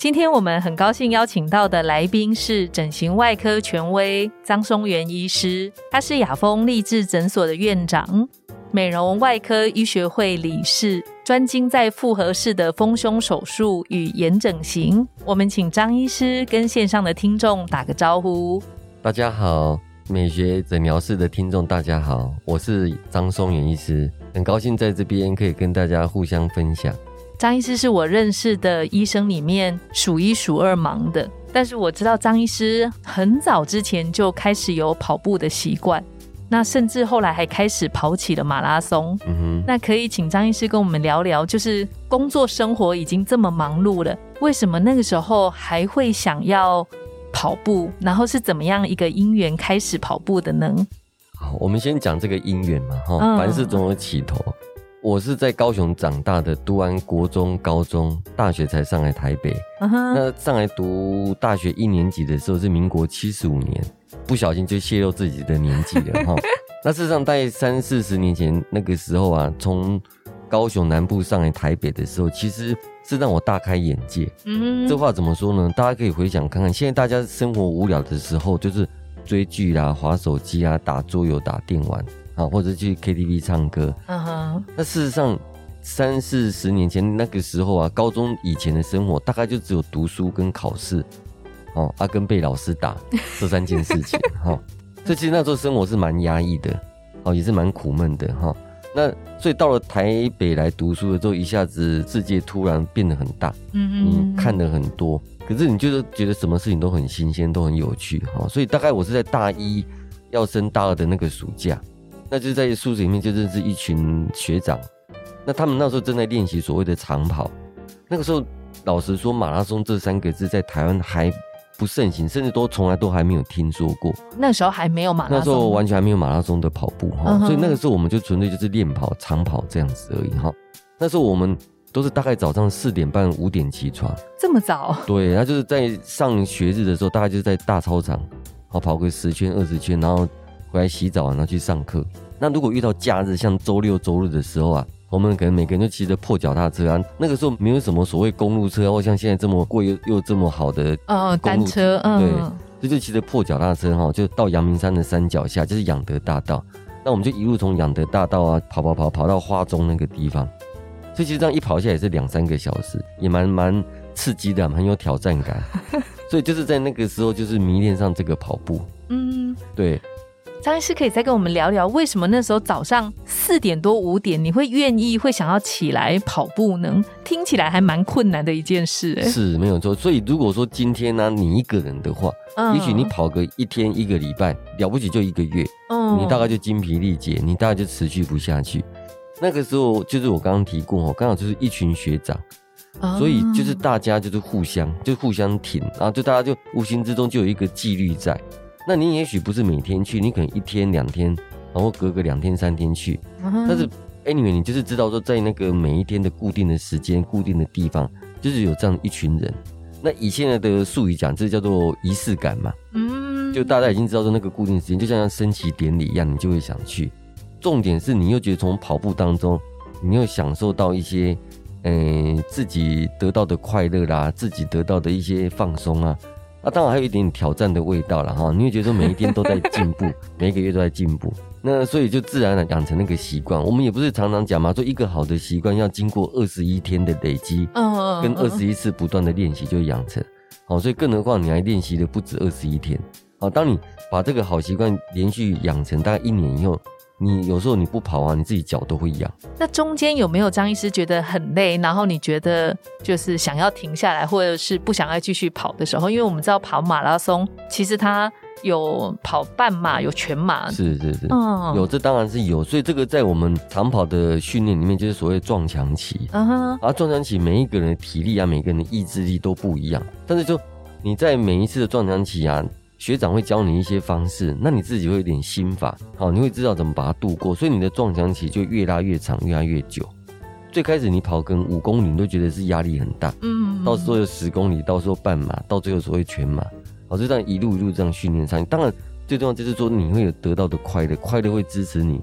今天我们很高兴邀请到的来宾是整形外科权威张松元医师，他是雅风励志诊所的院长，美容外科医学会理事，专精在复合式的丰胸手术与眼整形。我们请张医师跟线上的听众打个招呼。大家好，美学诊疗室的听众大家好，我是张松元医师，很高兴在这边可以跟大家互相分享。张医师是我认识的医生里面数一数二忙的，但是我知道张医师很早之前就开始有跑步的习惯，那甚至后来还开始跑起了马拉松。那可以请张医师跟我们聊聊，就是工作生活已经这么忙碌了，为什么那个时候还会想要跑步？然后是怎么样一个因缘开始跑步的呢？好，我们先讲这个因缘嘛，哈，凡事总有起头。我是在高雄长大的，读完国中、高中、大学才上来台北。那上来读大学一年级的时候是民国七十五年，不小心就泄露自己的年纪了哈。那事实上，在三四十年前那个时候啊，从高雄南部上来台北的时候，其实是让我大开眼界。嗯，这话怎么说呢？大家可以回想看看，现在大家生活无聊的时候，就是追剧啦、划手机啊、打桌游、打电玩。啊，或者去 KTV 唱歌，嗯哼。那事实上，三四十年前那个时候啊，高中以前的生活大概就只有读书跟考试，哦，啊，跟被老师打这三件事情，哈。所以其实那时候生活是蛮压抑的，哦，也是蛮苦闷的，哈。那所以到了台北来读书的时候，一下子世界突然变得很大，嗯嗯，你看的很多，可是你就是觉得什么事情都很新鲜，都很有趣，哈。所以大概我是在大一要升大二的那个暑假。那就是在宿舍里面就认识一群学长，那他们那时候正在练习所谓的长跑。那个时候，老实说，马拉松这三个字在台湾还不盛行，甚至都从来都还没有听说过。那时候还没有马拉松，那时候完全还没有马拉松的跑步哈，所以那个时候我们就纯粹就是练跑、长跑这样子而已哈。那时候我们都是大概早上四点半、五点起床，这么早？对，然后就是在上学日的时候，大概就是在大操场，好跑个十圈、二十圈，然后。回来洗澡，然后去上课。那如果遇到假日，像周六周日的时候啊，我们可能每个人就骑着破脚踏车啊。那个时候没有什么所谓公路车，或像现在这么贵又又这么好的哦单车，嗯对，这就骑着破脚踏车哈，就到阳明山的山脚下，就是养德大道。那我们就一路从养德大道啊跑跑跑跑到花中那个地方。所以其实这样一跑下来也是两三个小时，也蛮蛮刺激的，很有挑战感。所以就是在那个时候，就是迷恋上这个跑步。嗯，对。张医师可以再跟我们聊聊，为什么那时候早上四点多五点你会愿意会想要起来跑步呢？听起来还蛮困难的一件事，哎，是没有错。所以如果说今天呢，你一个人的话，也许你跑个一天一个礼拜了不起就一个月，你大概就精疲力竭，你大概就持续不下去。那个时候就是我刚刚提过哦，刚好就是一群学长，所以就是大家就是互相就互相挺，然后就大家就无形之中就有一个纪律在。那你也许不是每天去，你可能一天两天，然后隔个两天三天去。但是，anyway，你就是知道说，在那个每一天的固定的时间、固定的地方，就是有这样一群人。那以现在的术语讲，这叫做仪式感嘛。嗯，就大家已经知道说那个固定时间，就像像升旗典礼一样，你就会想去。重点是你又觉得从跑步当中，你又享受到一些，嗯，自己得到的快乐啦，自己得到的一些放松啊。那当然还有一点挑战的味道了哈，你会觉得说每一天都在进步，每一个月都在进步，那所以就自然的养成那个习惯。我们也不是常常讲嘛，说一个好的习惯要经过二十一天的累积，嗯，跟二十一次不断的练习就养成。好，所以更何况你还练习的不止二十一天。好，当你把这个好习惯连续养成大概一年以后。你有时候你不跑啊，你自己脚都会痒。那中间有没有张医师觉得很累，然后你觉得就是想要停下来，或者是不想要继续跑的时候？因为我们知道跑马拉松，其实它有跑半马，有全马。是是是，嗯，有这当然是有。所以这个在我们长跑的训练里面，就是所谓撞墙期。嗯哼，而撞墙期每一个人的体力啊，每个人的意志力都不一样，但是就你在每一次的撞墙期啊，学长会教你一些方式，那你自己会有点心法，好，你会知道怎么把它度过，所以你的撞墙期就越拉越长，越拉越久。最开始你跑跟五公里，你都觉得是压力很大，嗯，到时候有十公里，到时候半马，到最后所谓全马，好，就这样一路一路这样训练上。当然，最重要就是说你会有得到的快乐，快乐会支持你。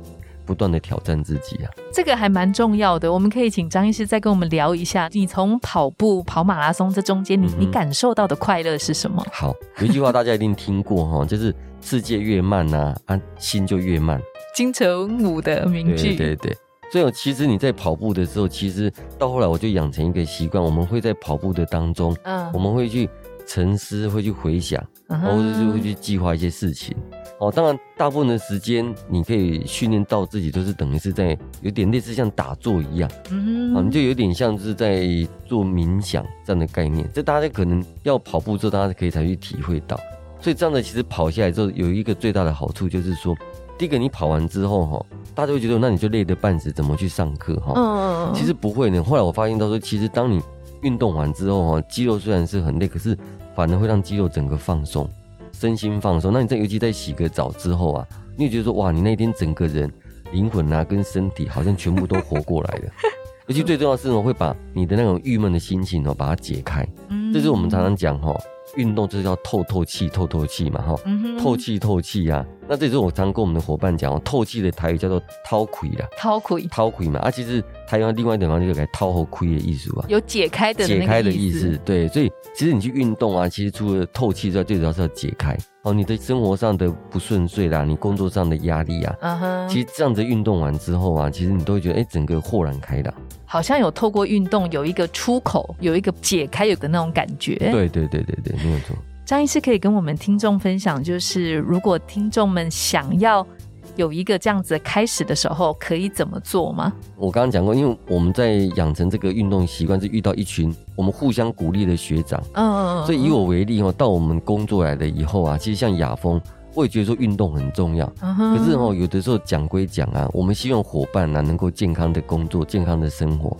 不断的挑战自己啊，这个还蛮重要的。我们可以请张医师再跟我们聊一下，你从跑步、跑马拉松这中间，你你感受到的快乐是什么？好，有一句话大家一定听过哈，就是世界越慢呐，啊，心就越慢。金城武的名句。对对对。所以其实你在跑步的时候，其实到后来我就养成一个习惯，我们会在跑步的当中，嗯，我们会去沉思，会去回想，或者就会去计划一些事情。哦，当然，大部分的时间你可以训练到自己，都是等于是在有点类似像打坐一样，嗯，啊，你就有点像是在做冥想这样的概念。这大家可能要跑步之后，大家可以才去体会到。所以这样的其实跑下来之后，有一个最大的好处就是说，第一个你跑完之后哈，大家会觉得那你就累得半死，怎么去上课哈？嗯嗯嗯。其实不会呢。后来我发现到说，其实当你运动完之后哈，肌肉虽然是很累，可是反而会让肌肉整个放松。身心放松，那你在尤其在洗个澡之后啊，你也觉得说哇，你那天整个人灵魂啊跟身体好像全部都活过来了。尤其最重要的是呢，会把你的那种郁闷的心情哦，把它解开。嗯，这是我们常常讲哈。运动就是要透透气，透透气嘛，哈，透气透气呀。那这时候我常跟我们的伙伴讲哦，透气的台语叫做掏亏啦，掏亏，掏亏嘛。啊，其实台湾另外一点方就改掏后亏的意思吧，有解开的解开的意思。对，所以其实你去运动啊，其实除了透气之外，最主要是要解开哦，你的生活上的不顺遂啦，你工作上的压力啊，嗯哼，其实这样子运动完之后啊，其实你都会觉得哎，整个豁然开朗。好像有透过运动有一个出口，有一个解开，有个那种感觉。对对对对对，没有错。张医师可以跟我们听众分享，就是如果听众们想要有一个这样子开始的时候，可以怎么做吗？我刚刚讲过，因为我们在养成这个运动习惯，是遇到一群我们互相鼓励的学长。嗯嗯嗯。所以以我为例哦，到我们工作来了以后啊，其实像雅峰。我也觉得说运动很重要，可是哦，有的时候讲归讲啊，我们希望伙伴呢能够健康的工作、健康的生活。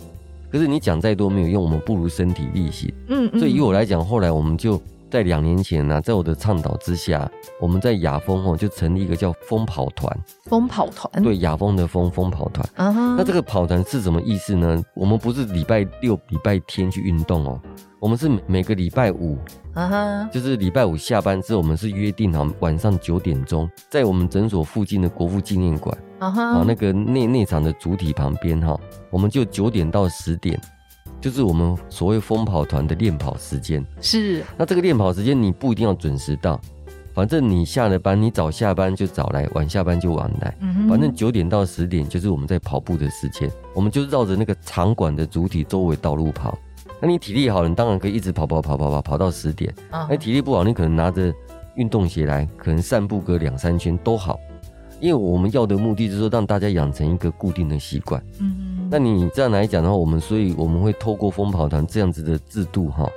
可是你讲再多没有用，我们不如身体力行。嗯，所以以我来讲，后来我们就在两年前呢，在我的倡导之下，我们在雅风哦就成立一个叫风跑团。风跑团，对，雅风的风风跑团。那这个跑团是什么意思呢？我们不是礼拜六、礼拜天去运动哦。我们是每个礼拜五，啊哈，就是礼拜五下班之后，我们是约定好晚上九点钟，在我们诊所附近的国父纪念馆，啊哈，那个内内场的主体旁边哈，我们就九点到十点，就是我们所谓疯跑团的练跑时间。是，那这个练跑时间你不一定要准时到，反正你下了班，你早下班就早来，晚下班就晚来，反正九点到十点就是我们在跑步的时间，我们就绕着那个场馆的主体周围道路跑。那你体力好，你当然可以一直跑跑跑跑跑跑到十点。那体力不好，你可能拿着运动鞋来，可能散步个两三圈都好。因为我们要的目的就是说让大家养成一个固定的习惯。嗯，那你这样来讲的话，我们所以我们会透过疯跑团这样子的制度哈，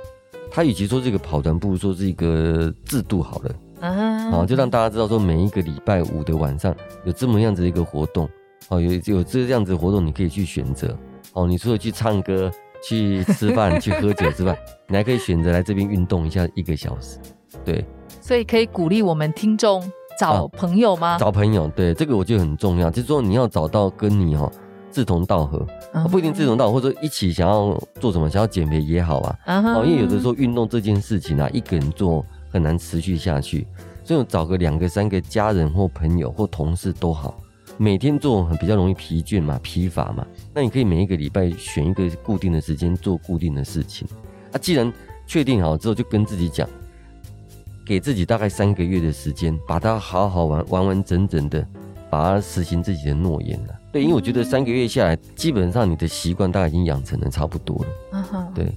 它与其说这个跑团，不如说是一个制度好了。啊，好，就让大家知道说每一个礼拜五的晚上有这么样子一个活动。哦，有有这样子活动，你可以去选择。哦，你除了去唱歌。去吃饭、去喝酒之外，你还可以选择来这边运动一下一个小时，对。所以可以鼓励我们听众找朋友吗？找朋友，对，这个我觉得很重要。就是说你要找到跟你哈志同道合，不一定志同道合，或者一起想要做什么，想要减肥也好啊。哦，因为有的时候运动这件事情啊，一个人做很难持续下去，所以找个两个、三个家人或朋友或同事都好。每天做很比较容易疲倦嘛，疲乏嘛。那你可以每一个礼拜选一个固定的时间做固定的事情。啊，既然确定好之后，就跟自己讲，给自己大概三个月的时间，把它好好完完完整整的，把它实行自己的诺言了。对，因为我觉得三个月下来，基本上你的习惯大概已经养成的差不多了。嗯哼，对。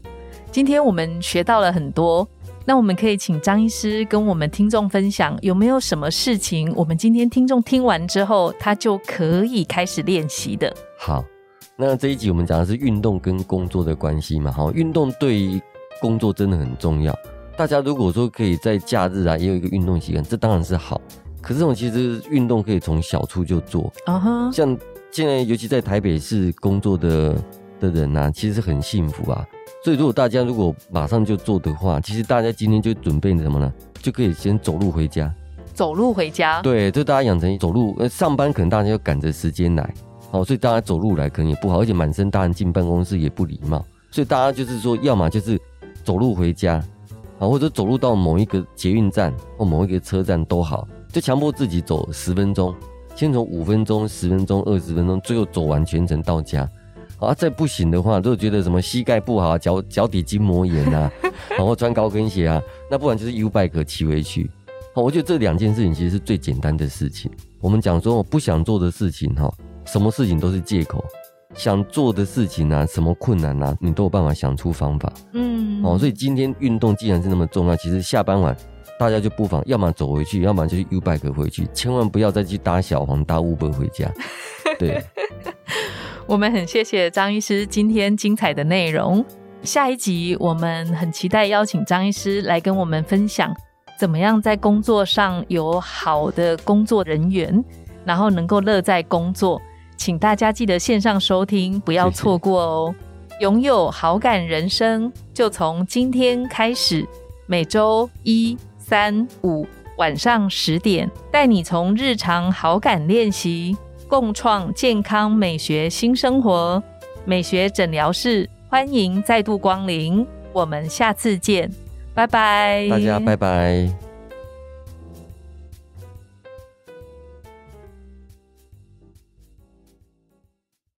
今天我们学到了很多。那我们可以请张医师跟我们听众分享，有没有什么事情，我们今天听众听完之后，他就可以开始练习的。好，那这一集我们讲的是运动跟工作的关系嘛？好，运动对于工作真的很重要。大家如果说可以在假日啊，也有一个运动习惯，这当然是好。可是这种其实运动可以从小处就做。啊哈，像现在尤其在台北市工作的的人呐，其实很幸福啊。所以如果大家如果马上就做的话，其实大家今天就准备什么呢？就可以先走路回家。走路回家？对，就大家养成走路。呃，上班可能大家要赶着时间来，好，所以大家走路来可能也不好，而且满身大汗进办公室也不礼貌。所以大家就是说，要么就是走路回家，啊，或者走路到某一个捷运站或某一个车站都好，就强迫自己走十分钟。先从五分钟、十分钟、二十分钟，最后走完全程到家。啊，再不行的话，如果觉得什么膝盖不好、脚脚底筋膜炎啊，然 后穿高跟鞋啊，那不然就是 U bike 骑回去。好，我觉得这两件事情其实是最简单的事情。我们讲说我不想做的事情，哈，什么事情都是借口；想做的事情啊，什么困难啊，你都有办法想出方法。嗯，哦，所以今天运动既然是那么重要，其实下班晚。大家就不妨，要么走回去，要么就是 U bike 回去，千万不要再去搭小黄搭 Uber 回家。对，我们很谢谢张医师今天精彩的内容。下一集我们很期待邀请张医师来跟我们分享，怎么样在工作上有好的工作人员，然后能够乐在工作。请大家记得线上收听，不要错过哦。拥有好感人生，就从今天开始，每周一。三五晚上十点，带你从日常好感练习，共创健康美学新生活。美学诊疗室欢迎再度光临，我们下次见，拜拜，大家拜拜。